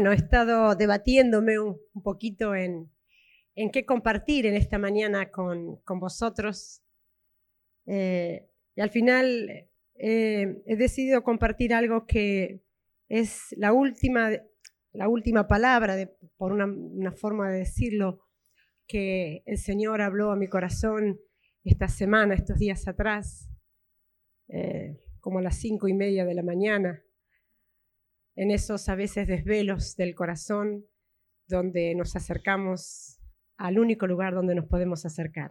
Bueno, he estado debatiéndome un, poquito en, qué compartir en esta mañana con, vosotros. Eh, y al final eh, he decidido compartir algo que es la última, la última palabra, por una, forma de decirlo, que el Señor habló a mi corazón esta semana, estos días atrás, eh, como a las cinco y media de la mañana en esos a veces desvelos del corazón donde nos acercamos al único lugar donde nos podemos acercar,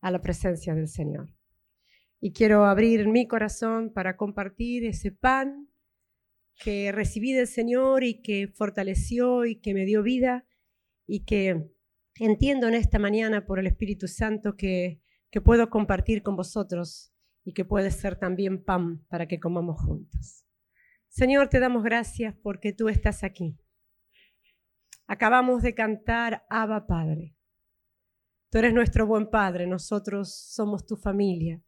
a la presencia del Señor. Y quiero abrir mi corazón para compartir ese pan que recibí del Señor y que fortaleció y que me dio vida y que entiendo en esta mañana por el Espíritu Santo que, puedo compartir con vosotros y que puede ser también pan para que comamos juntos. Señor, te damos gracias porque tú estás aquí. Acabamos de cantar Abba Padre. Tú eres nuestro buen Padre, nosotros somos tu familia.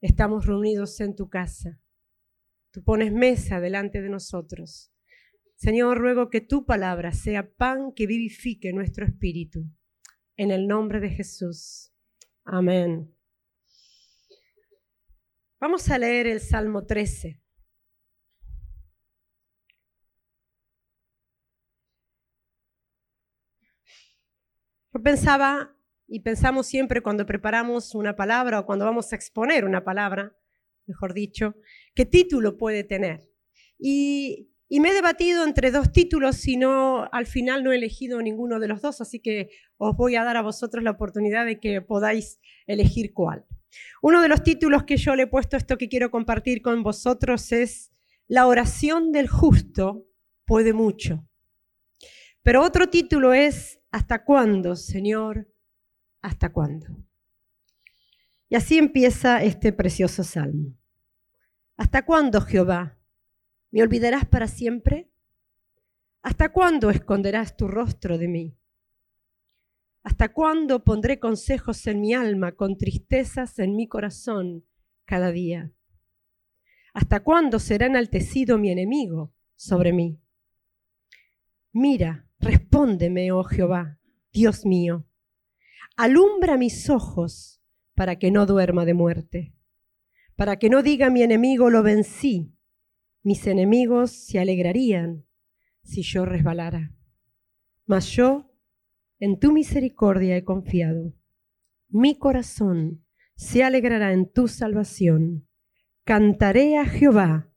Estamos reunidos en tu casa. Tú pones mesa delante de nosotros. Señor, ruego que tu palabra sea pan que vivifique nuestro espíritu. En el nombre de Jesús. Amén. Vamos a leer el Salmo 13. Yo pensaba y pensamos siempre cuando preparamos una palabra o cuando vamos a exponer una palabra, mejor dicho, qué título puede tener. Y, me he debatido entre dos títulos y no, al final no he elegido ninguno de los dos, así que os voy a dar a vosotros la oportunidad de que podáis elegir cuál. Uno de los títulos que yo le he puesto esto que quiero compartir con vosotros es La oración del justo puede mucho. Pero otro título es ¿Hasta cuándo, Señor? ¿Hasta cuándo? Y así empieza este precioso salmo. ¿Hasta cuándo, Jehová? ¿Me olvidarás para siempre? ¿Hasta cuándo esconderás tu rostro de mí? ¿Hasta cuándo pondré consejos en mi alma con tristezas en mi corazón cada día? ¿Hasta cuándo será enaltecido mi enemigo sobre mí? Mira, Respóndeme, oh Jehová, Dios mío. Alumbra mis ojos para que no duerma de muerte, para que no diga mi enemigo lo vencí. Mis enemigos se alegrarían si yo resbalara. Mas yo en tu misericordia he confiado. Mi corazón se alegrará en tu salvación. Cantaré a Jehová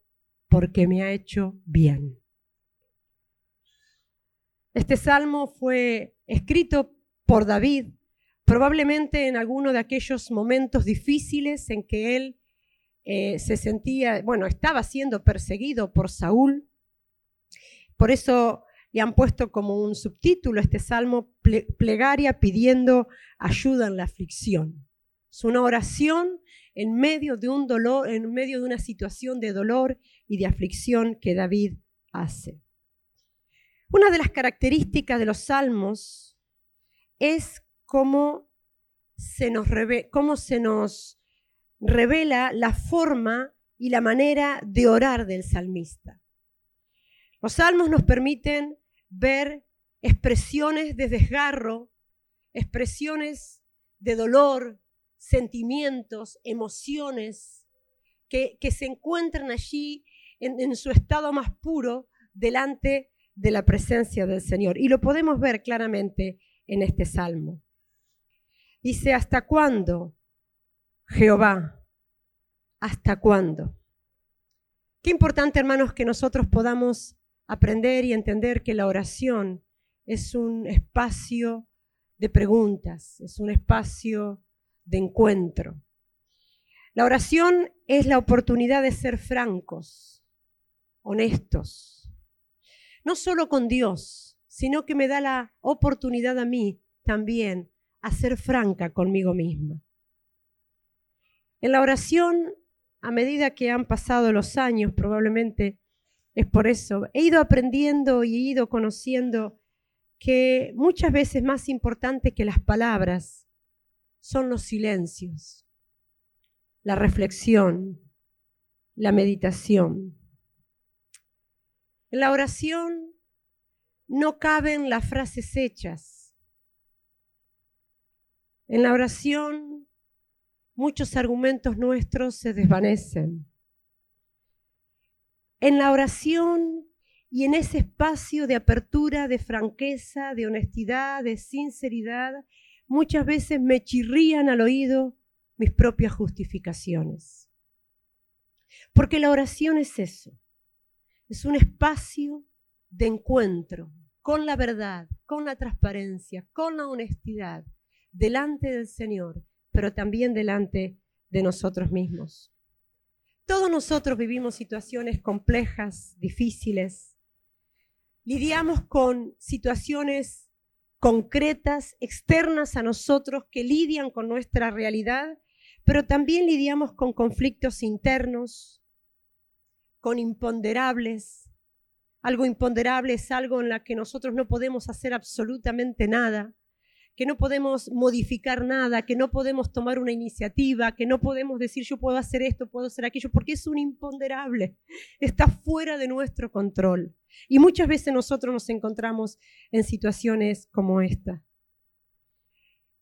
porque me ha hecho bien. Este salmo fue escrito por David, probablemente en alguno de aquellos momentos difíciles en que él eh, se sentía, bueno, estaba siendo perseguido por Saúl. Por eso le han puesto como un subtítulo este salmo, plegaria pidiendo ayuda en la aflicción. Es una oración en medio de un dolor, en medio de una situación de dolor y de aflicción que David hace. Una de las características de los salmos es cómo se nos, revela la forma y la manera de orar del salmista. Los salmos nos permiten ver expresiones de desgarro, expresiones de dolor, sentimientos, emociones que, se encuentran allí en, en, su estado más puro delante de la presencia del Señor. Y lo podemos ver claramente en este salmo. Dice, ¿hasta cuándo, Jehová? ¿Hasta cuándo? Qué importante, hermanos, que nosotros podamos aprender y entender que la oración es un espacio de preguntas, es un espacio de encuentro. La oración es la oportunidad de ser francos, honestos, no solo con Dios, sino que me da la oportunidad a mí también a ser franca conmigo misma. En la oración, a medida que han pasado los años, probablemente es por eso, he ido aprendiendo y he ido conociendo que muchas veces más importante que las palabras son los silencios, la reflexión, la meditación. En la oración no caben las frases hechas. En la oración muchos argumentos nuestros se desvanecen. En la oración y en ese espacio de apertura, de franqueza, de honestidad, de sinceridad, muchas veces me chirrían al oído mis propias justificaciones. Porque la oración es eso, es un espacio de encuentro con la verdad, con la transparencia, con la honestidad, delante del Señor, pero también delante de nosotros mismos. Todos nosotros vivimos situaciones complejas, difíciles, lidiamos con situaciones concretas, externas a nosotros, que lidian con nuestra realidad, pero también lidiamos con conflictos internos, con imponderables. Algo imponderable es algo en la que nosotros no podemos hacer absolutamente nada que no podemos modificar nada, que no podemos tomar una iniciativa, que no podemos decir yo puedo hacer esto, puedo hacer aquello, porque es un imponderable, está fuera de nuestro control. Y muchas veces nosotros nos encontramos en situaciones como esta.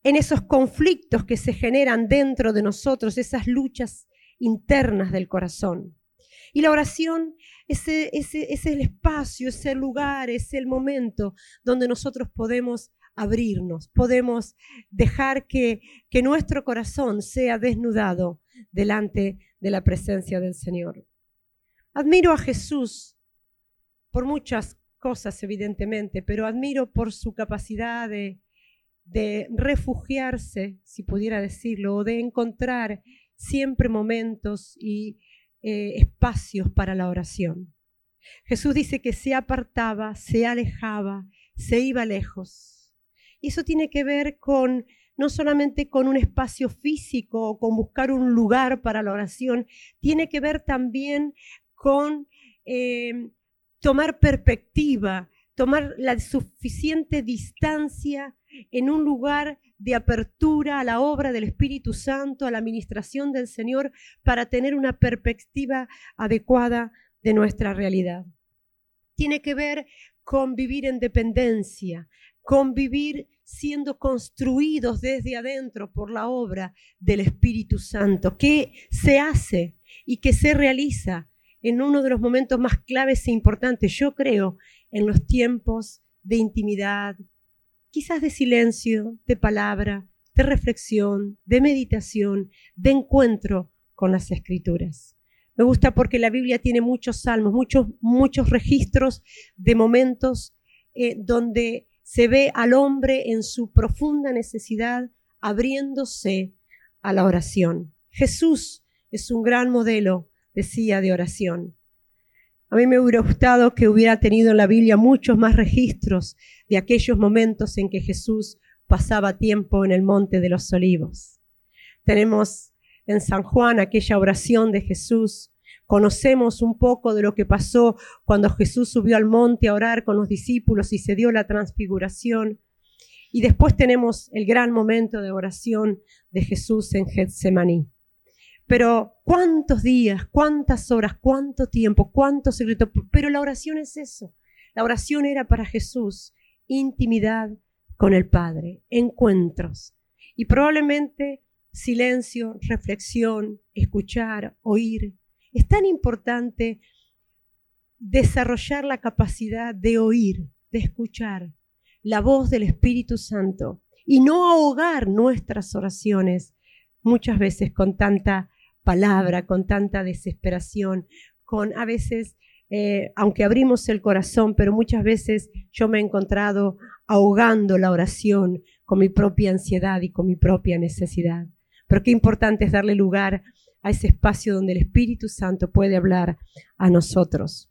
En esos conflictos que se generan dentro de nosotros, esas luchas internas del corazón. Y la oración es, es el espacio, es el lugar, es el momento donde nosotros podemos abrirnos, podemos dejar que, que nuestro corazón sea desnudado delante de la presencia del Señor. Admiro a Jesús por muchas cosas, evidentemente, pero admiro por su capacidad de, de refugiarse, si pudiera decirlo, o de encontrar siempre momentos y eh, espacios para la oración. Jesús dice que se apartaba, se alejaba, se iba lejos y eso tiene que ver con no solamente con un espacio físico o con buscar un lugar para la oración, tiene que ver también con eh, tomar perspectiva, tomar la suficiente distancia en un lugar de apertura a la obra del Espíritu Santo, a la administración del Señor, para tener una perspectiva adecuada de nuestra realidad. Tiene que ver con vivir en dependencia, convivir siendo construidos desde adentro por la obra del Espíritu Santo, que se hace y que se realiza en uno de los momentos más claves e importantes, yo creo, en los tiempos de intimidad, quizás de silencio, de palabra, de reflexión, de meditación, de encuentro con las escrituras. Me gusta porque la Biblia tiene muchos salmos, muchos, muchos registros de momentos eh, donde se ve al hombre en su profunda necesidad abriéndose a la oración. Jesús es un gran modelo, decía, de oración. A mí me hubiera gustado que hubiera tenido en la Biblia muchos más registros de aquellos momentos en que Jesús pasaba tiempo en el monte de los olivos. Tenemos en San Juan aquella oración de Jesús Conocemos un poco de lo que pasó cuando Jesús subió al monte a orar con los discípulos y se dio la transfiguración. Y después tenemos el gran momento de oración de Jesús en Getsemaní. Pero cuántos días, cuántas horas, cuánto tiempo, cuánto secreto. Pero la oración es eso. La oración era para Jesús intimidad con el Padre, encuentros. Y probablemente silencio, reflexión, escuchar, oír, es tan importante desarrollar la capacidad de oír, de escuchar la voz del Espíritu Santo y no ahogar nuestras oraciones muchas veces con tanta palabra, con tanta desesperación, con a veces, eh, aunque abrimos el corazón, pero muchas veces yo me he encontrado ahogando la oración con mi propia ansiedad y con mi propia necesidad. Pero qué importante es darle lugar a ese espacio donde el Espíritu Santo puede hablar a nosotros.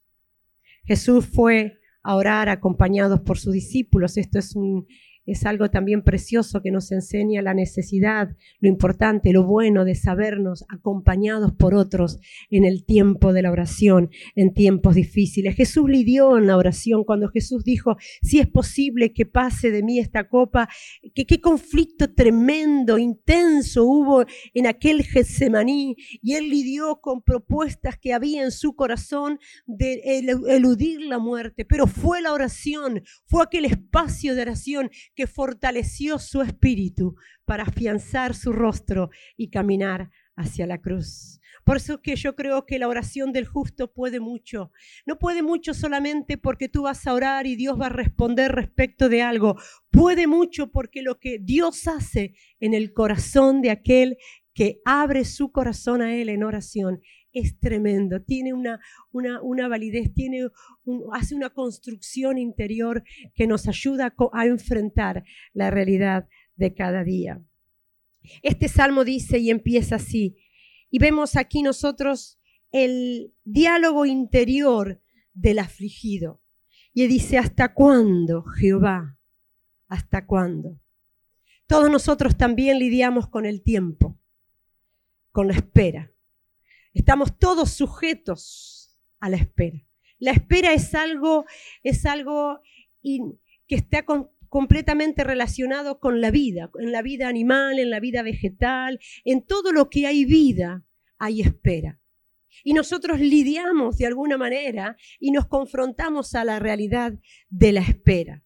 Jesús fue a orar acompañados por sus discípulos. Esto es un, es algo también precioso que nos enseña la necesidad, lo importante, lo bueno de sabernos acompañados por otros en el tiempo de la oración, en tiempos difíciles. Jesús lidió en la oración cuando Jesús dijo, si es posible que pase de mí esta copa, que qué conflicto tremendo, intenso hubo en aquel Getsemaní y él lidió con propuestas que había en su corazón de eludir la muerte, pero fue la oración, fue aquel espacio de oración que fortaleció su espíritu para afianzar su rostro y caminar hacia la cruz. Por eso es que yo creo que la oración del justo puede mucho. No puede mucho solamente porque tú vas a orar y Dios va a responder respecto de algo. Puede mucho porque lo que Dios hace en el corazón de aquel que abre su corazón a Él en oración es tremendo, tiene una, una, validez, tiene hace una construcción interior que nos ayuda a, enfrentar la realidad de cada día. Este salmo dice y empieza así, y vemos aquí nosotros el diálogo interior del afligido. Y dice, ¿hasta cuándo, Jehová? ¿Hasta cuándo? Todos nosotros también lidiamos con el tiempo, con la espera. Estamos todos sujetos a la espera. La espera es algo, es algo que está completamente relacionado con la vida, en la vida animal, en la vida vegetal, en todo lo que hay vida hay espera. Y nosotros lidiamos de alguna manera y nos confrontamos a la realidad de la espera.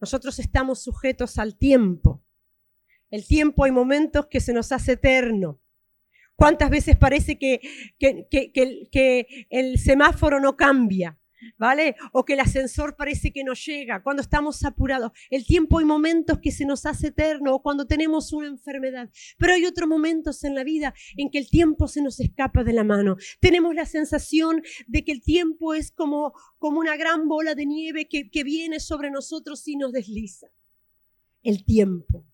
Nosotros estamos sujetos al tiempo. El tiempo hay momentos que se nos hace eterno. ¿Cuántas veces parece que, que, el semáforo no cambia? ¿Vale? O que el ascensor parece que no llega, cuando estamos apurados. El tiempo hay momentos que se nos hace eterno o cuando tenemos una enfermedad. Pero hay otros momentos en la vida en que el tiempo se nos escapa de la mano. Tenemos la sensación de que el tiempo es como, como una gran bola de nieve que, que viene sobre nosotros y nos desliza. El tiempo.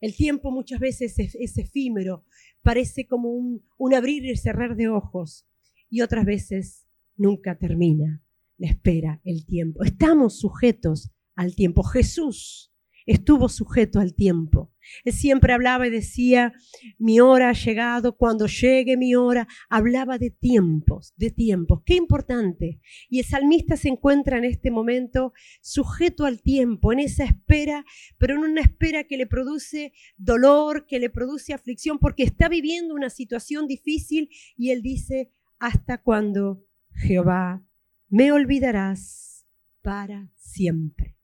El tiempo muchas veces es, efímero, parece como un, abrir y cerrar de ojos y otras veces nunca termina la espera, el tiempo. Estamos sujetos al tiempo. Jesús estuvo sujeto al tiempo. Él siempre hablaba y decía, mi hora ha llegado, cuando llegue mi hora, hablaba de tiempos, de tiempos. Qué importante. Y el salmista se encuentra en este momento sujeto al tiempo, en esa espera, pero en una espera que le produce dolor, que le produce aflicción, porque está viviendo una situación difícil y él dice, hasta cuando Jehová me olvidarás para siempre,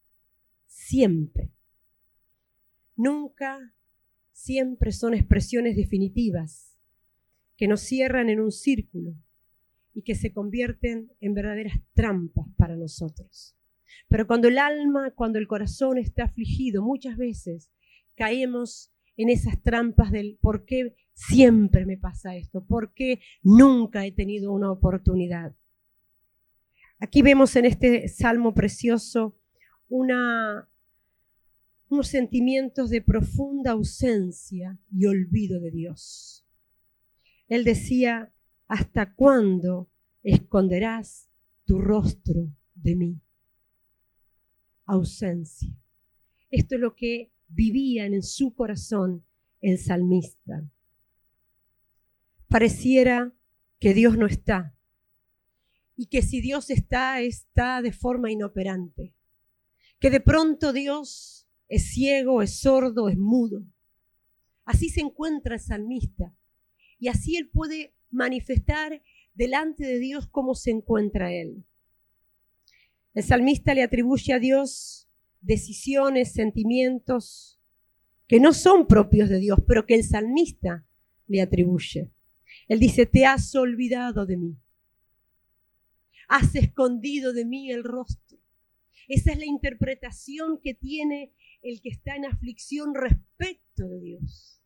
siempre nunca, siempre son expresiones definitivas que nos cierran en un círculo y que se convierten en verdaderas trampas para nosotros. Pero cuando el alma, cuando el corazón está afligido, muchas veces caemos en esas trampas del por qué siempre me pasa esto, por qué nunca he tenido una oportunidad. Aquí vemos en este salmo precioso una, sentimientos de profunda ausencia y olvido de Dios. Él decía, ¿hasta cuándo esconderás tu rostro de mí? Ausencia. Esto es lo que vivían en su corazón el salmista. Pareciera que Dios no está y que si Dios está, está de forma inoperante. Que de pronto Dios es ciego, es sordo, es mudo. Así se encuentra el salmista y así él puede manifestar delante de Dios cómo se encuentra él. El salmista le atribuye a Dios decisiones, sentimientos que no son propios de Dios, pero que el salmista le atribuye. Él dice, te has olvidado de mí. Has escondido de mí el rostro. Esa es la interpretación que tiene el que está en aflicción respecto de Dios.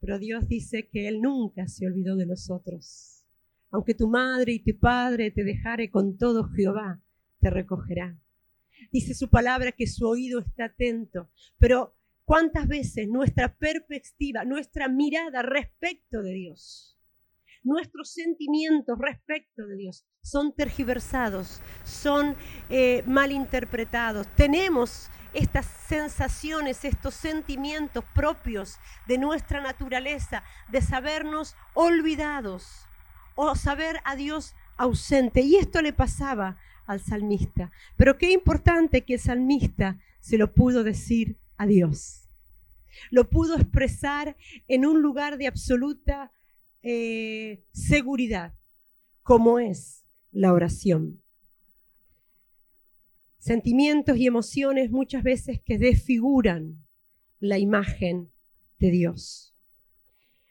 Pero Dios dice que Él nunca se olvidó de nosotros. Aunque tu madre y tu padre te dejare con todo, Jehová te recogerá. Dice su palabra que su oído está atento. Pero ¿cuántas veces nuestra perspectiva, nuestra mirada respecto de Dios, nuestros sentimientos respecto de Dios son tergiversados, son eh, malinterpretados? Tenemos estas sensaciones, estos sentimientos propios de nuestra naturaleza, de sabernos olvidados o saber a Dios ausente. Y esto le pasaba al salmista. Pero qué importante que el salmista se lo pudo decir a Dios. Lo pudo expresar en un lugar de absoluta eh, seguridad, como es la oración. Sentimientos y emociones muchas veces que desfiguran la imagen de Dios.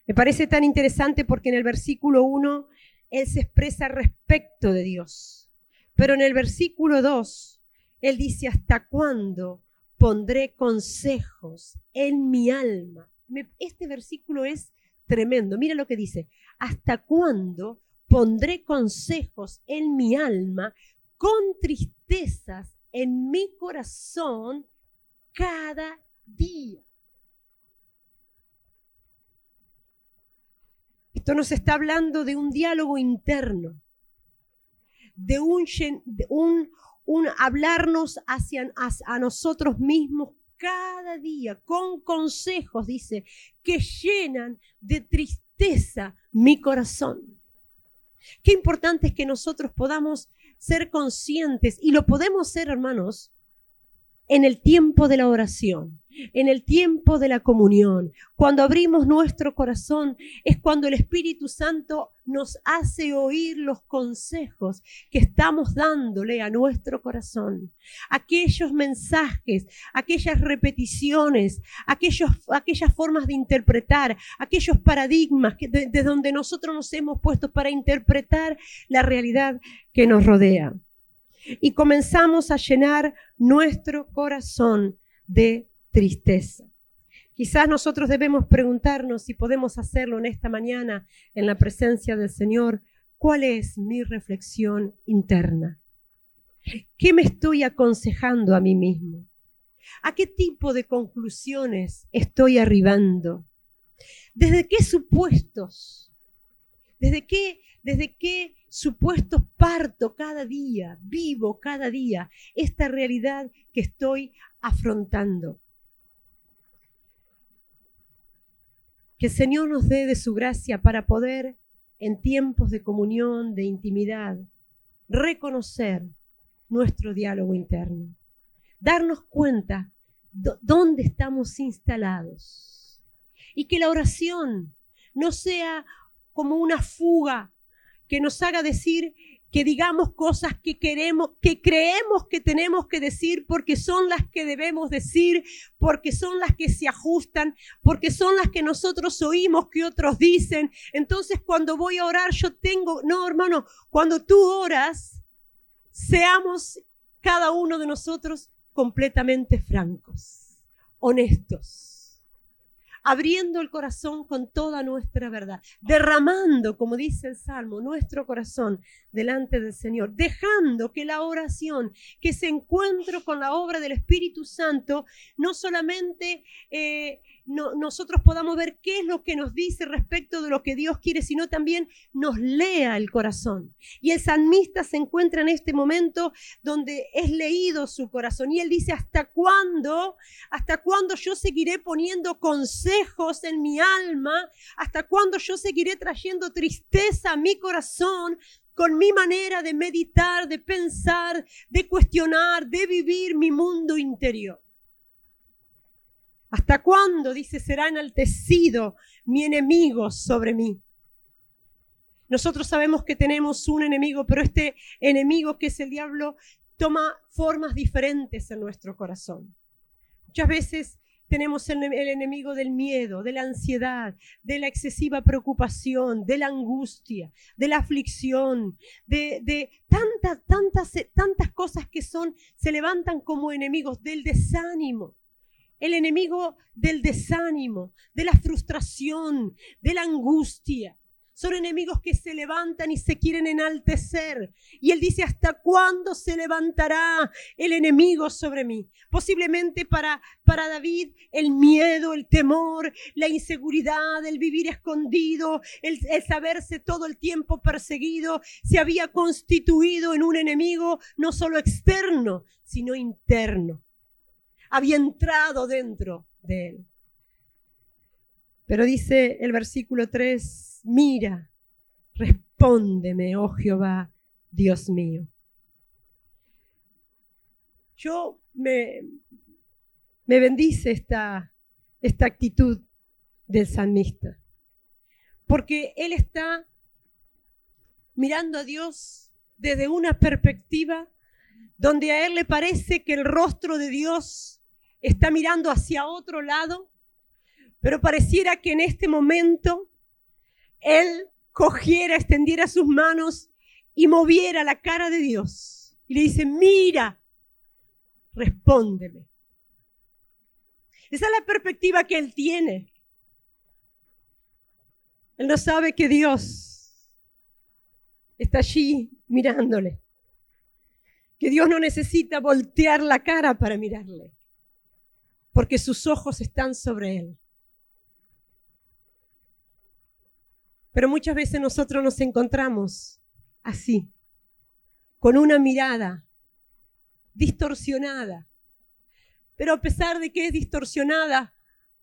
Me parece tan interesante porque en el versículo 1 Él se expresa respecto de Dios, pero en el versículo 2 Él dice, ¿hasta cuándo pondré consejos en mi alma? Este versículo es tremendo. Mira lo que dice, ¿hasta cuándo pondré consejos en mi alma con tristezas en mi corazón cada día? Esto nos está hablando de un diálogo interno, de un, un, hablarnos hacia a nosotros mismos cada día con consejos, dice, que llenan de tristeza mi corazón. Qué importante es que nosotros podamos ser conscientes. Y lo podemos ser, hermanos, en el tiempo de la oración, en el tiempo de la comunión, cuando abrimos nuestro corazón, es cuando el Espíritu Santo nos hace oír los consejos que estamos dándole a nuestro corazón. Aquellos mensajes, aquellas repeticiones, aquellos, aquellas formas de interpretar, aquellos paradigmas que, de donde nosotros nos hemos puesto para interpretar la realidad que nos rodea y comenzamos a llenar nuestro corazón de tristeza. Quizás nosotros debemos preguntarnos si podemos hacerlo en esta mañana en la presencia del Señor, ¿cuál es mi reflexión interna? ¿Qué me estoy aconsejando a mí mismo? ¿A qué tipo de conclusiones estoy arribando? ¿Desde qué supuestos? ¿Desde qué, desde qué supuestos parto cada día, vivo cada día esta realidad que estoy afrontando. Que el Señor nos dé de su gracia para poder, en tiempos de comunión, de intimidad, reconocer nuestro diálogo interno, darnos cuenta dónde estamos instalados y que la oración no sea como una fuga que nos haga decir que digamos cosas que queremos, que creemos que tenemos que decir porque son las que debemos decir, porque son las que se ajustan, porque son las que nosotros oímos que otros dicen. Entonces cuando voy a orar yo tengo, no hermano, cuando tú oras, seamos cada uno de nosotros completamente francos, honestos abriendo el corazón con toda nuestra verdad, derramando, como dice el Salmo, nuestro corazón delante del Señor, dejando que la oración, que ese encuentro con la obra del Espíritu Santo, no solamente eh, nosotros podamos ver qué es lo que nos dice respecto de lo que Dios quiere, sino también nos lea el corazón. Y el salmista se encuentra en este momento donde es leído su corazón y él dice, ¿hasta cuándo? ¿Hasta cuándo yo seguiré poniendo consejos en mi alma? ¿Hasta cuándo yo seguiré trayendo tristeza a mi corazón? con mi manera de meditar, de pensar, de cuestionar, de vivir mi mundo interior. ¿Hasta cuándo, dice, será enaltecido mi enemigo sobre mí? Nosotros sabemos que tenemos un enemigo, pero este enemigo que es el diablo toma formas diferentes en nuestro corazón. Muchas veces tenemos el, enemigo del miedo, de la ansiedad, de la excesiva preocupación, de la angustia, de la aflicción, de, de tantas, tantas, tantas cosas que son, se levantan como enemigos del desánimo el enemigo del desánimo, de la frustración, de la angustia. Son enemigos que se levantan y se quieren enaltecer. Y él dice, ¿hasta cuándo se levantará el enemigo sobre mí? Posiblemente para, para David el miedo, el temor, la inseguridad, el vivir escondido, el, el saberse todo el tiempo perseguido, se había constituido en un enemigo no solo externo, sino interno había entrado dentro de él. Pero dice el versículo 3, mira, respóndeme, oh Jehová, Dios mío. Yo me, me bendice esta, esta actitud del salmista, porque él está mirando a Dios desde una perspectiva donde a él le parece que el rostro de Dios está mirando hacia otro lado, pero pareciera que en este momento él cogiera, extendiera sus manos y moviera la cara de Dios. Y le dice, mira, respóndeme. Esa es la perspectiva que él tiene. Él no sabe que Dios está allí mirándole que Dios no necesita voltear la cara para mirarle, porque sus ojos están sobre Él. Pero muchas veces nosotros nos encontramos así, con una mirada distorsionada. Pero a pesar de que es distorsionada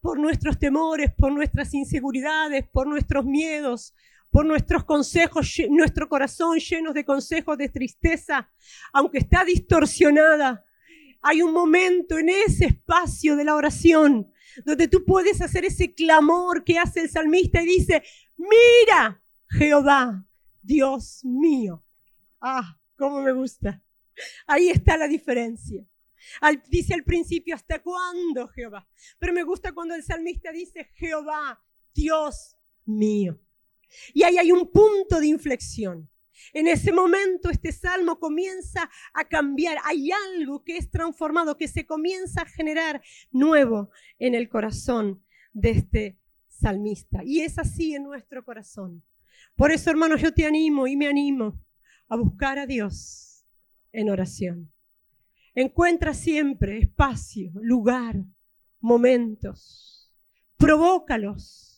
por nuestros temores, por nuestras inseguridades, por nuestros miedos, por nuestros consejos, nuestro corazón lleno de consejos de tristeza, aunque está distorsionada. Hay un momento en ese espacio de la oración donde tú puedes hacer ese clamor que hace el salmista y dice, mira, Jehová, Dios mío. Ah, cómo me gusta. Ahí está la diferencia. dice al principio, ¿hasta cuándo, Jehová? Pero me gusta cuando el salmista dice, Jehová, Dios mío. Y ahí hay un punto de inflexión. En ese momento este salmo comienza a cambiar. Hay algo que es transformado, que se comienza a generar nuevo en el corazón de este salmista. Y es así en nuestro corazón. Por eso, hermanos, yo te animo y me animo a buscar a Dios en oración. Encuentra siempre espacio, lugar, momentos. Provócalos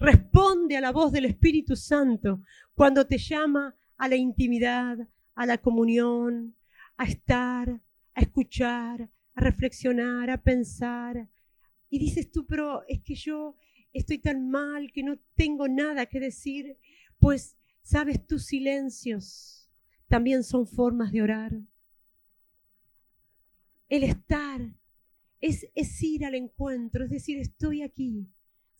Responde a la voz del Espíritu Santo cuando te llama a la intimidad, a la comunión, a estar, a escuchar, a reflexionar, a pensar. Y dices tú, pero es que yo estoy tan mal que no tengo nada que decir. Pues, sabes, tus silencios también son formas de orar. El estar es, ir al encuentro, es decir, estoy aquí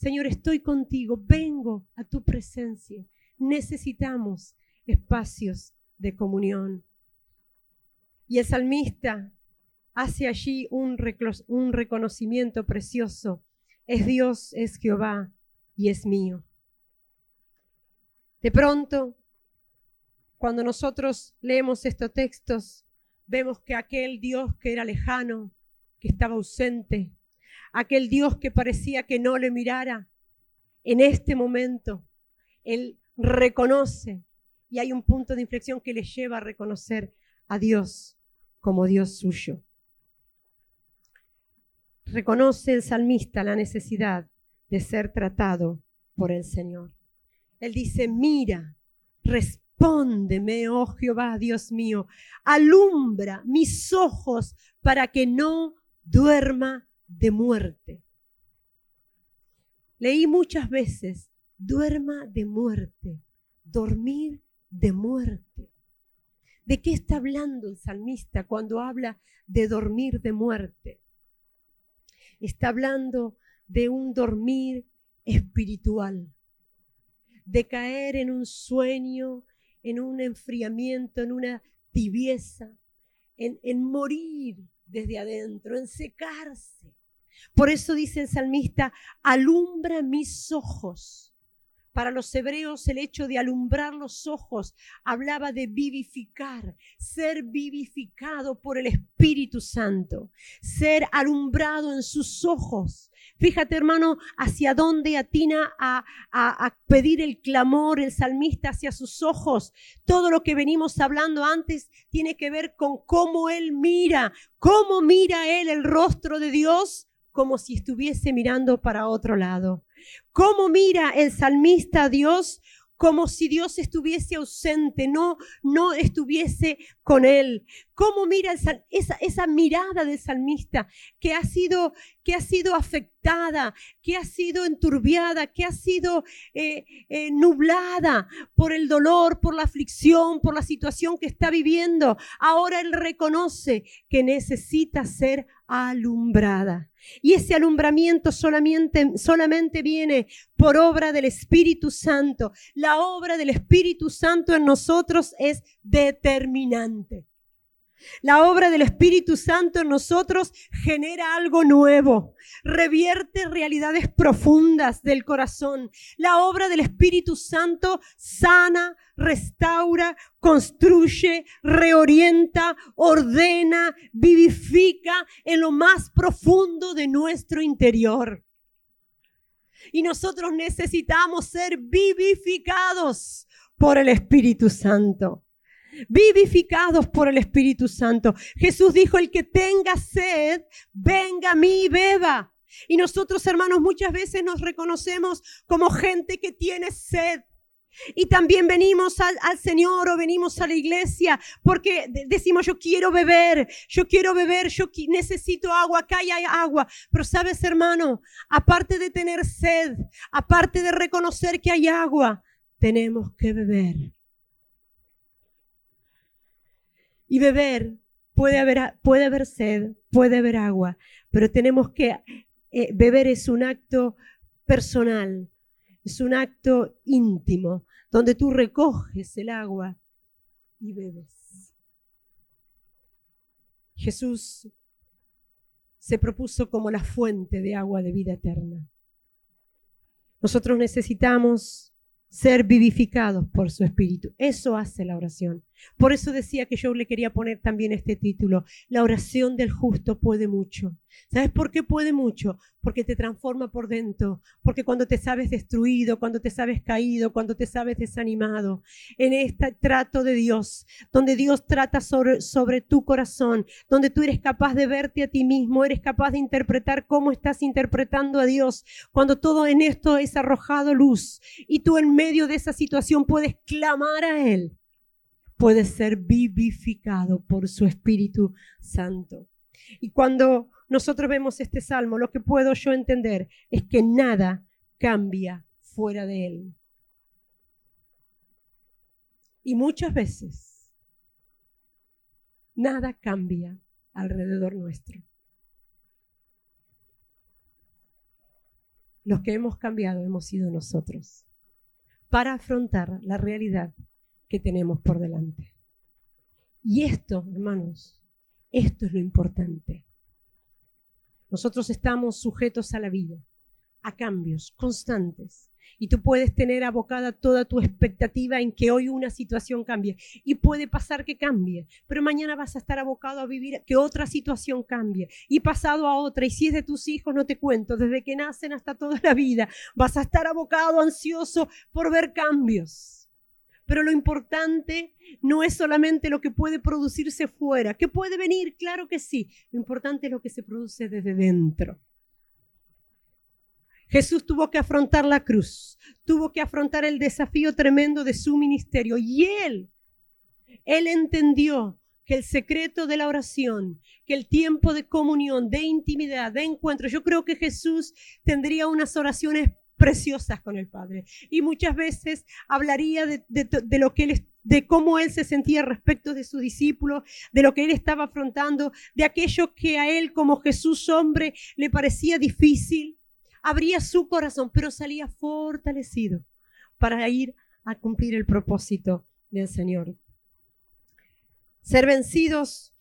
Señor, estoy contigo, vengo a tu presencia. Necesitamos espacios de comunión. Y el salmista hace allí un reconocimiento precioso. Es Dios, es Jehová y es mío. De pronto, cuando nosotros leemos estos textos, vemos que aquel Dios que era lejano, que estaba ausente, aquel Dios que parecía que no le mirara, en este momento Él reconoce y hay un punto de inflexión que le lleva a reconocer a Dios como Dios suyo. Reconoce el salmista la necesidad de ser tratado por el Señor. Él dice, mira, respóndeme, oh Jehová, Dios mío, alumbra mis ojos para que no duerma de muerte. Leí muchas veces, duerma de muerte, dormir de muerte. ¿De qué está hablando el salmista cuando habla de dormir de muerte? Está hablando de un dormir espiritual, de caer en un sueño, en un enfriamiento, en una tibieza, en, en morir desde adentro, en secarse. Por eso dice el salmista, alumbra mis ojos. Para los hebreos el hecho de alumbrar los ojos hablaba de vivificar, ser vivificado por el Espíritu Santo, ser alumbrado en sus ojos. Fíjate hermano, hacia dónde atina a, a, pedir el clamor el salmista hacia sus ojos. Todo lo que venimos hablando antes tiene que ver con cómo él mira, cómo mira él el rostro de Dios como si estuviese mirando para otro lado. ¿Cómo mira el salmista a Dios? como si Dios estuviese ausente, no, no estuviese con él. ¿Cómo mira esa, mirada del salmista que ha sido, que ha sido afectada, que ha sido enturbiada, que ha sido eh, eh, nublada por el dolor, por la aflicción, por la situación que está viviendo? Ahora él reconoce que necesita ser alumbrada. Y ese alumbramiento solamente, solamente viene por obra del Espíritu Santo. La obra del Espíritu Santo en nosotros es determinante. La obra del Espíritu Santo en nosotros genera algo nuevo, revierte realidades profundas del corazón. La obra del Espíritu Santo sana, restaura, construye, reorienta, ordena, vivifica en lo más profundo de nuestro interior. Y nosotros necesitamos ser vivificados por el Espíritu Santo vivificados por el Espíritu Santo. Jesús dijo, el que tenga sed, venga a mí y beba. Y nosotros, hermanos, muchas veces nos reconocemos como gente que tiene sed. Y también venimos al, Señor o venimos a la iglesia porque decimos, yo quiero beber, yo quiero beber, yo necesito agua, acá hay agua. Pero sabes, hermano, aparte de tener sed, aparte de reconocer que hay agua, tenemos que beber. Y beber, puede haber, puede haber sed, puede haber agua, pero tenemos que, eh, beber es un acto personal, es un acto íntimo, donde tú recoges el agua y bebes. Jesús se propuso como la fuente de agua de vida eterna. Nosotros necesitamos ser vivificados por su espíritu. Eso hace la oración. Por eso decía que yo le quería poner también este título. La oración del justo puede mucho. ¿Sabes por qué puede mucho? Porque te transforma por dentro. Porque cuando te sabes destruido, cuando te sabes caído, cuando te sabes desanimado, en este trato de Dios, donde Dios trata sobre, sobre tu corazón, donde tú eres capaz de verte a ti mismo, eres capaz de interpretar cómo estás interpretando a Dios, cuando todo en esto es arrojado luz y tú en medio de esa situación puedes clamar a Él puede ser vivificado por su Espíritu Santo. Y cuando nosotros vemos este salmo, lo que puedo yo entender es que nada cambia fuera de él. Y muchas veces nada cambia alrededor nuestro. Los que hemos cambiado hemos sido nosotros para afrontar la realidad que tenemos por delante. Y esto, hermanos, esto es lo importante. Nosotros estamos sujetos a la vida, a cambios constantes. Y tú puedes tener abocada toda tu expectativa en que hoy una situación cambie. Y puede pasar que cambie, pero mañana vas a estar abocado a vivir que otra situación cambie. Y pasado a otra. Y si es de tus hijos, no te cuento, desde que nacen hasta toda la vida, vas a estar abocado, ansioso por ver cambios. Pero lo importante no es solamente lo que puede producirse fuera, que puede venir, claro que sí. Lo importante es lo que se produce desde dentro. Jesús tuvo que afrontar la cruz, tuvo que afrontar el desafío tremendo de su ministerio y él, él entendió que el secreto de la oración, que el tiempo de comunión, de intimidad, de encuentro, yo creo que Jesús tendría unas oraciones preciosas con el Padre. Y muchas veces hablaría de, lo que él de cómo él se sentía respecto de su discípulo, de lo que él estaba afrontando, de aquello que a él como Jesús hombre le parecía difícil. Abría su corazón, pero salía fortalecido para ir a cumplir el propósito del Señor. Ser vencidos,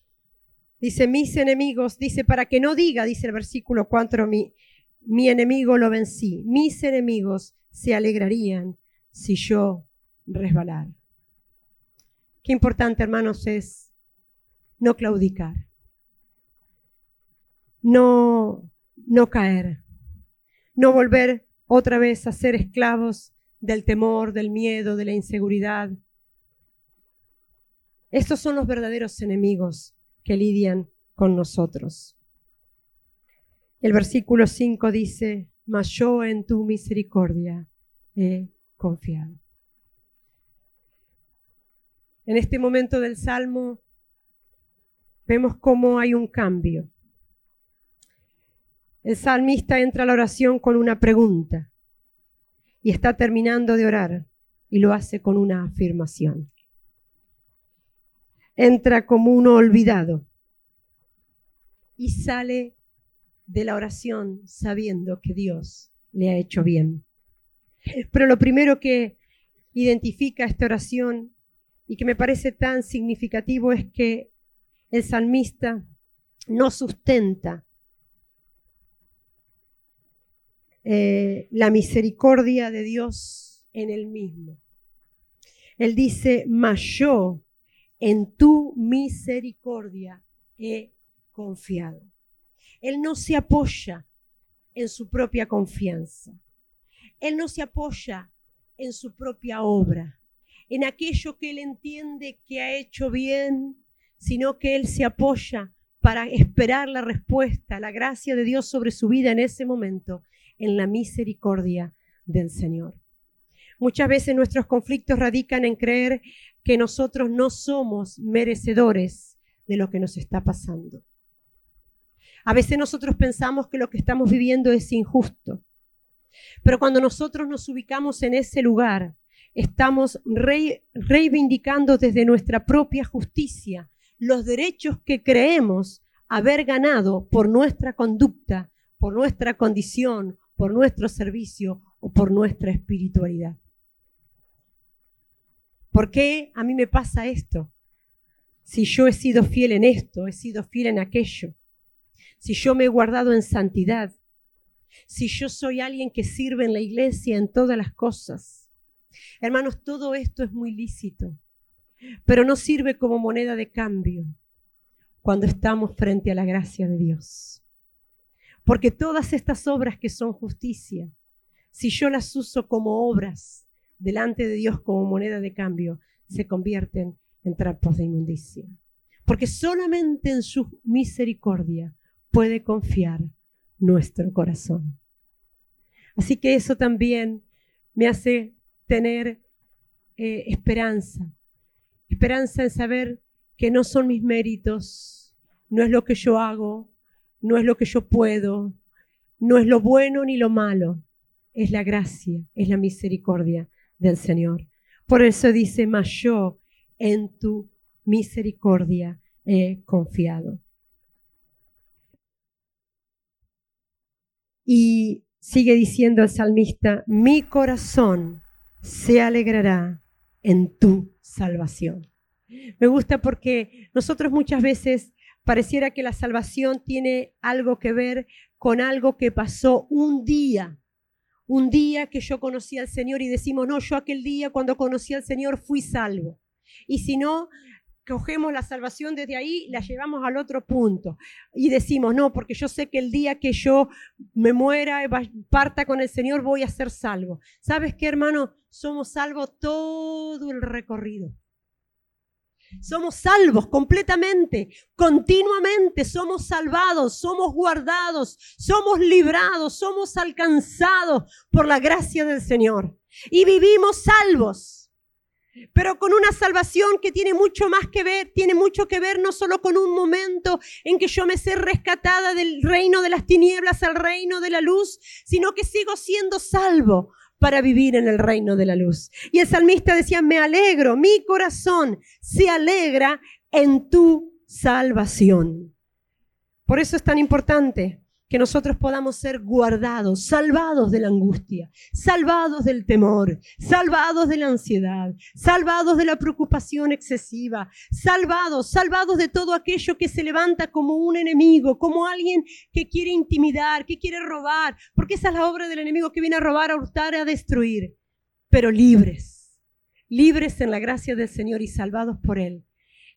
dice mis enemigos, dice para que no diga, dice el versículo 4, mi, mi enemigo lo vencí. Mis enemigos se alegrarían si yo resbalara. Qué importante, hermanos, es no claudicar, no, no caer, no volver otra vez a ser esclavos del temor, del miedo, de la inseguridad. Estos son los verdaderos enemigos que lidian con nosotros. El versículo 5 dice, mas yo en tu misericordia he confiado. En este momento del Salmo vemos cómo hay un cambio. El salmista entra a la oración con una pregunta y está terminando de orar y lo hace con una afirmación. Entra como uno olvidado y sale de la oración sabiendo que Dios le ha hecho bien. Pero lo primero que identifica esta oración y que me parece tan significativo es que el salmista no sustenta eh, la misericordia de Dios en él mismo. Él dice, mas yo en tu misericordia he confiado. Él no se apoya en su propia confianza. Él no se apoya en su propia obra, en aquello que él entiende que ha hecho bien, sino que él se apoya para esperar la respuesta, la gracia de Dios sobre su vida en ese momento, en la misericordia del Señor. Muchas veces nuestros conflictos radican en creer que nosotros no somos merecedores de lo que nos está pasando. A veces nosotros pensamos que lo que estamos viviendo es injusto, pero cuando nosotros nos ubicamos en ese lugar, estamos reivindicando desde nuestra propia justicia los derechos que creemos haber ganado por nuestra conducta, por nuestra condición, por nuestro servicio o por nuestra espiritualidad. ¿Por qué a mí me pasa esto? Si yo he sido fiel en esto, he sido fiel en aquello, si yo me he guardado en santidad, si yo soy alguien que sirve en la iglesia en todas las cosas. Hermanos, todo esto es muy lícito, pero no sirve como moneda de cambio cuando estamos frente a la gracia de Dios. Porque todas estas obras que son justicia, si yo las uso como obras delante de Dios como moneda de cambio, se convierten en trapos de inmundicia. Porque solamente en su misericordia puede confiar nuestro corazón. Así que eso también me hace tener eh, esperanza, esperanza en saber que no son mis méritos, no es lo que yo hago, no es lo que yo puedo, no es lo bueno ni lo malo, es la gracia, es la misericordia del Señor. Por eso dice, mas yo en tu misericordia he confiado. Y sigue diciendo el salmista, mi corazón se alegrará en tu salvación. Me gusta porque nosotros muchas veces pareciera que la salvación tiene algo que ver con algo que pasó un día, un día que yo conocí al Señor y decimos, no, yo aquel día cuando conocí al Señor fui salvo. Y si no, cogemos la salvación desde ahí, la llevamos al otro punto y decimos, no, porque yo sé que el día que yo me muera, parta con el Señor, voy a ser salvo. ¿Sabes qué, hermano? Somos salvos todo el recorrido. Somos salvos completamente, continuamente, somos salvados, somos guardados, somos librados, somos alcanzados por la gracia del Señor. Y vivimos salvos pero con una salvación que tiene mucho más que ver, tiene mucho que ver no solo con un momento en que yo me sé rescatada del reino de las tinieblas al reino de la luz, sino que sigo siendo salvo para vivir en el reino de la luz. Y el salmista decía, me alegro, mi corazón se alegra en tu salvación. Por eso es tan importante que nosotros podamos ser guardados, salvados de la angustia, salvados del temor, salvados de la ansiedad, salvados de la preocupación excesiva, salvados, salvados de todo aquello que se levanta como un enemigo, como alguien que quiere intimidar, que quiere robar, porque esa es la obra del enemigo que viene a robar, a hurtar, a destruir, pero libres, libres en la gracia del Señor y salvados por Él.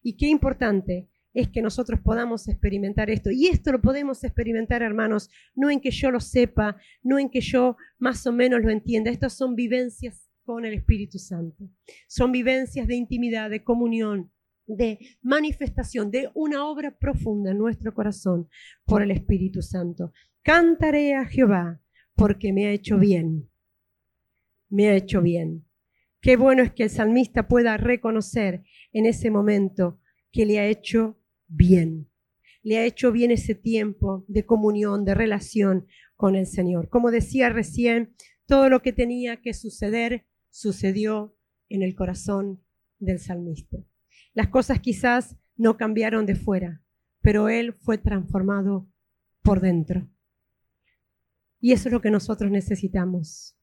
Y qué importante es que nosotros podamos experimentar esto. Y esto lo podemos experimentar, hermanos, no en que yo lo sepa, no en que yo más o menos lo entienda. Estas son vivencias con el Espíritu Santo. Son vivencias de intimidad, de comunión, de manifestación, de una obra profunda en nuestro corazón por el Espíritu Santo. Cantaré a Jehová porque me ha hecho bien. Me ha hecho bien. Qué bueno es que el salmista pueda reconocer en ese momento que le ha hecho bien. Le ha hecho bien ese tiempo de comunión, de relación con el Señor. Como decía recién, todo lo que tenía que suceder sucedió en el corazón del salmista. Las cosas quizás no cambiaron de fuera, pero él fue transformado por dentro. Y eso es lo que nosotros necesitamos.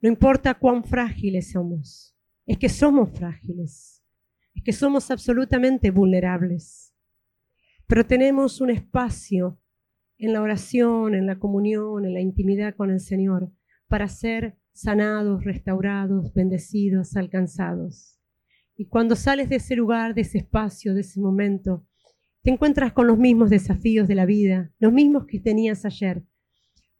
No importa cuán frágiles somos, es que somos frágiles, es que somos absolutamente vulnerables. Pero tenemos un espacio en la oración, en la comunión, en la intimidad con el Señor, para ser sanados, restaurados, bendecidos, alcanzados. Y cuando sales de ese lugar, de ese espacio, de ese momento, te encuentras con los mismos desafíos de la vida, los mismos que tenías ayer,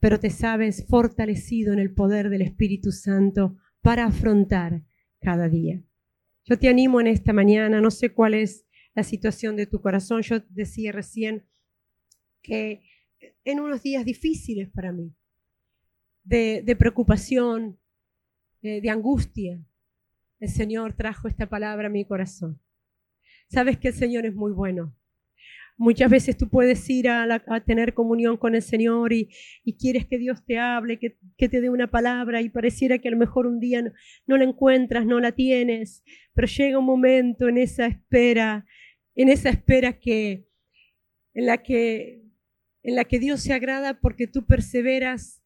pero te sabes fortalecido en el poder del Espíritu Santo para afrontar cada día. Yo te animo en esta mañana, no sé cuál es la situación de tu corazón, yo decía recién que en unos días difíciles para mí, de, preocupación, de, de angustia, el Señor trajo esta palabra a mi corazón. Sabes que el Señor es muy bueno Muchas veces tú puedes ir a, tener comunión con el Señor y, quieres que Dios te hable, que, te dé una palabra y pareciera que a lo mejor un día no, la encuentras, no la tienes, pero llega un momento en esa espera, en esa espera que, en la que, en la que Dios se agrada porque tú perseveras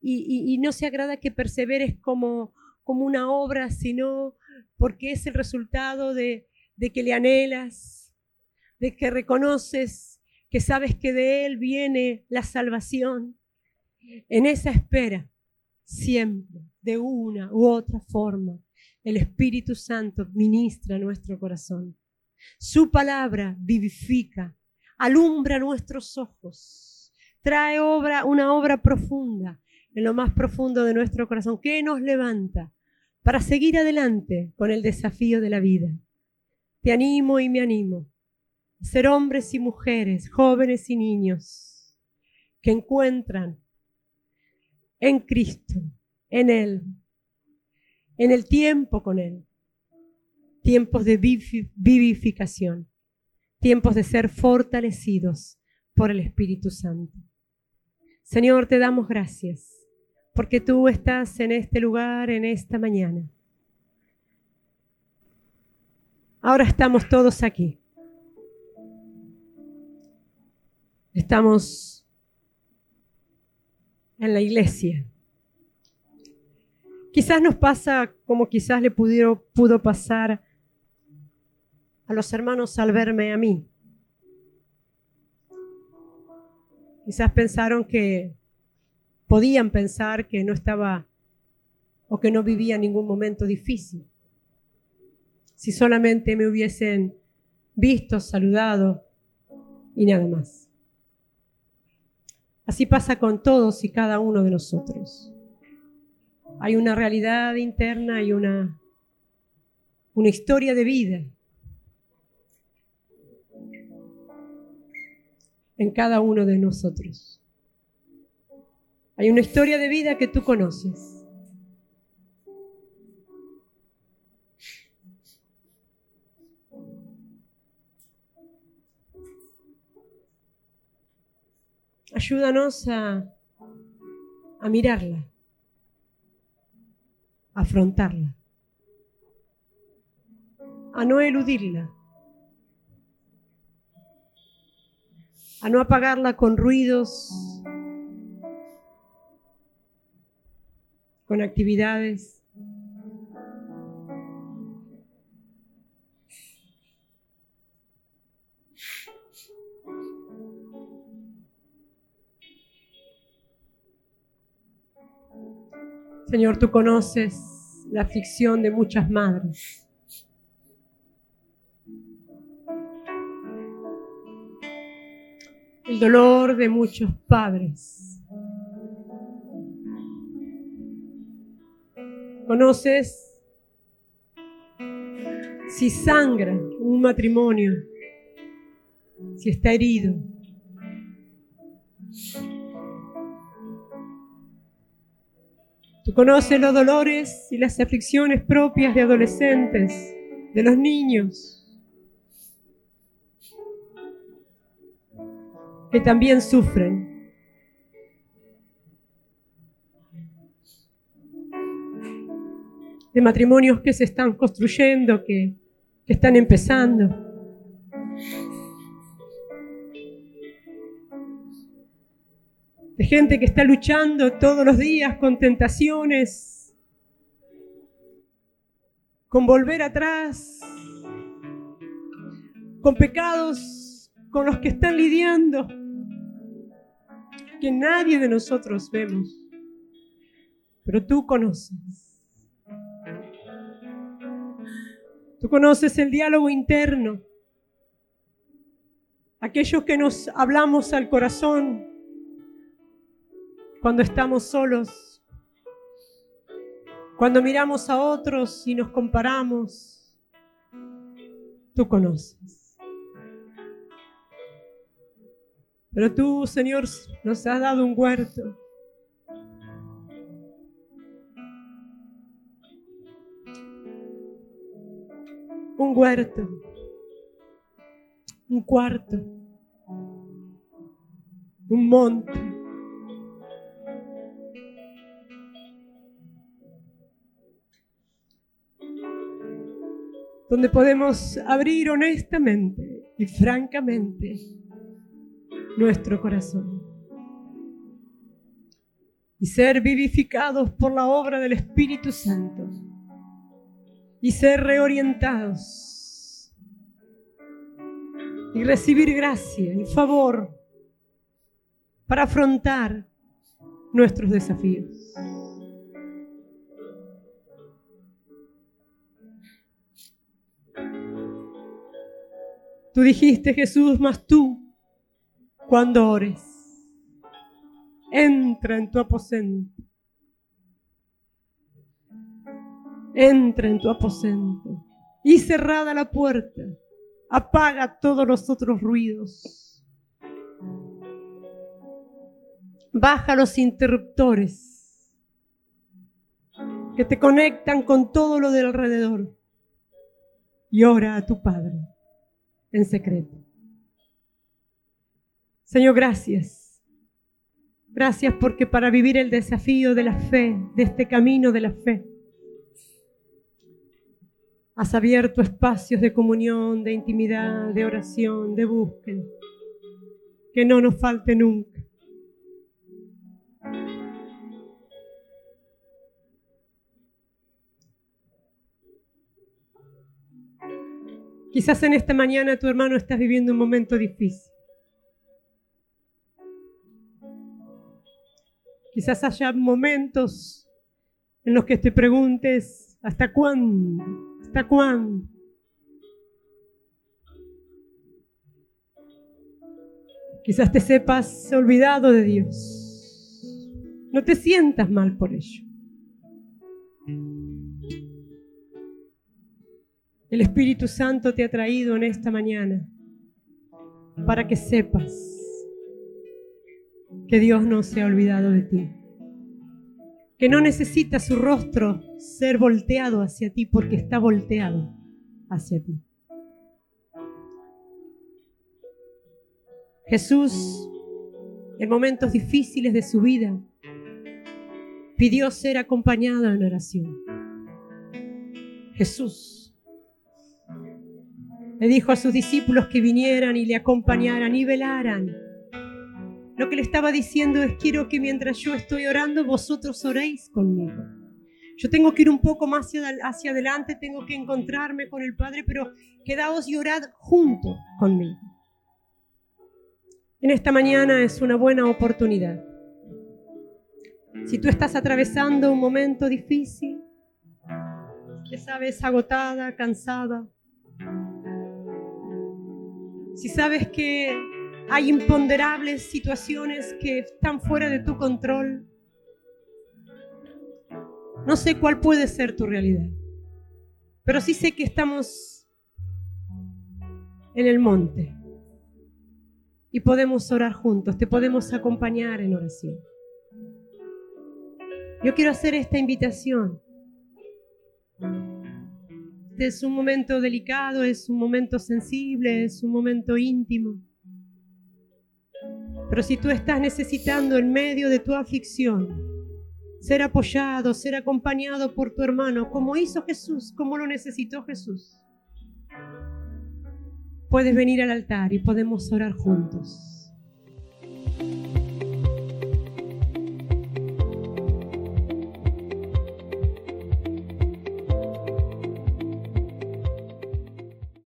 y, no se agrada que perseveres como, como una obra, sino porque es el resultado de, de que le anhelas, de que reconoces que sabes que de Él viene la salvación. En esa espera, siempre, de una u otra forma, el Espíritu Santo ministra nuestro corazón. Su palabra vivifica, alumbra nuestros ojos, trae obra, una obra profunda en lo más profundo de nuestro corazón, que nos levanta para seguir adelante con el desafío de la vida. Te animo y me animo ser hombres y mujeres, jóvenes y niños, que encuentran en Cristo, en Él, en el tiempo con Él, tiempos de vivificación, tiempos de ser fortalecidos por el Espíritu Santo. Señor, te damos gracias porque tú estás en este lugar, en esta mañana. Ahora estamos todos aquí Estamos en la iglesia. Quizás nos pasa como quizás le pudo, pudo pasar a los hermanos al verme a mí. Quizás pensaron que podían pensar que no estaba o que no vivía ningún momento difícil. Si solamente me hubiesen visto, saludado y nada más. Así pasa con todos y cada uno de nosotros. Hay una realidad interna y una, una historia de vida en cada uno de nosotros. Hay una historia de vida que tú conoces. Ayúdanos a, a mirarla, a afrontarla, a no eludirla, a no apagarla con ruidos, con actividades. Señor, tú conoces la aflicción de muchas madres. El dolor de muchos padres. Conoces si sangra un matrimonio, si está herido. Tú conoces los dolores y las aflicciones propias de adolescentes, de los niños, que también sufren. De matrimonios que se están construyendo, que, que están empezando. De gente que está luchando todos los días con tentaciones, con volver atrás, con pecados con los que están lidiando que nadie de nosotros vemos, pero tú conoces. Tú conoces el diálogo interno, aquellos que nos hablamos al corazón cuando estamos solos, cuando miramos a otros y nos comparamos, tú conoces. Pero tú, Señor, nos has dado un huerto. Un huerto. Un cuarto. Un monte. Donde podemos abrir honestamente y francamente nuestro corazón. Y ser vivificados por la obra del Espíritu Santo. Y ser reorientados. Y recibir gracia y favor para afrontar nuestros desafíos. Tú dijiste, Jesús, más tú cuando ores. Entra en tu aposento. Entra en tu aposento. Y cerrada la puerta, apaga todos los otros ruidos. Baja los interruptores que te conectan con todo lo de alrededor. Y ora a tu Padre en secreto. Señor, gracias. Gracias porque para vivir el desafío de la fe, de este camino de la fe, has abierto espacios de comunión, de intimidad, de oración, de búsqueda. Que no nos falte nunca. Quizás en esta mañana tu hermano estás viviendo un momento difícil. Quizás haya momentos en los que te preguntes, ¿hasta cuándo? ¿Hasta cuándo? Quizás te sepas olvidado de Dios. No te sientas mal por ello. El Espíritu Santo te ha traído en esta mañana para que sepas que Dios no se ha olvidado de ti. Que no necesita su rostro ser volteado hacia ti porque está volteado hacia ti. Jesús, en momentos difíciles de su vida, pidió ser acompañado en oración. Jesús le dijo a sus discípulos que vinieran y le acompañaran y velaran lo que le estaba diciendo es, quiero que mientras yo estoy orando, vosotros oréis conmigo. Yo tengo que ir un poco más hacia, adelante, tengo que encontrarme con el Padre, pero quedaos y orad junto conmigo. En esta mañana es una buena oportunidad. Si tú estás atravesando un momento difícil, te sabes agotada, cansada, si sabes que hay imponderables situaciones que están fuera de tu control. No sé cuál puede ser tu realidad, pero sí sé que estamos en el monte y podemos orar juntos, te podemos acompañar en oración. Yo quiero hacer esta invitación. Este es un momento delicado, es un momento sensible, es un momento íntimo. Pero si tú estás necesitando en medio de tu aflicción ser apoyado, ser acompañado por tu hermano, como hizo Jesús, como lo necesitó Jesús, puedes venir al altar y podemos orar juntos.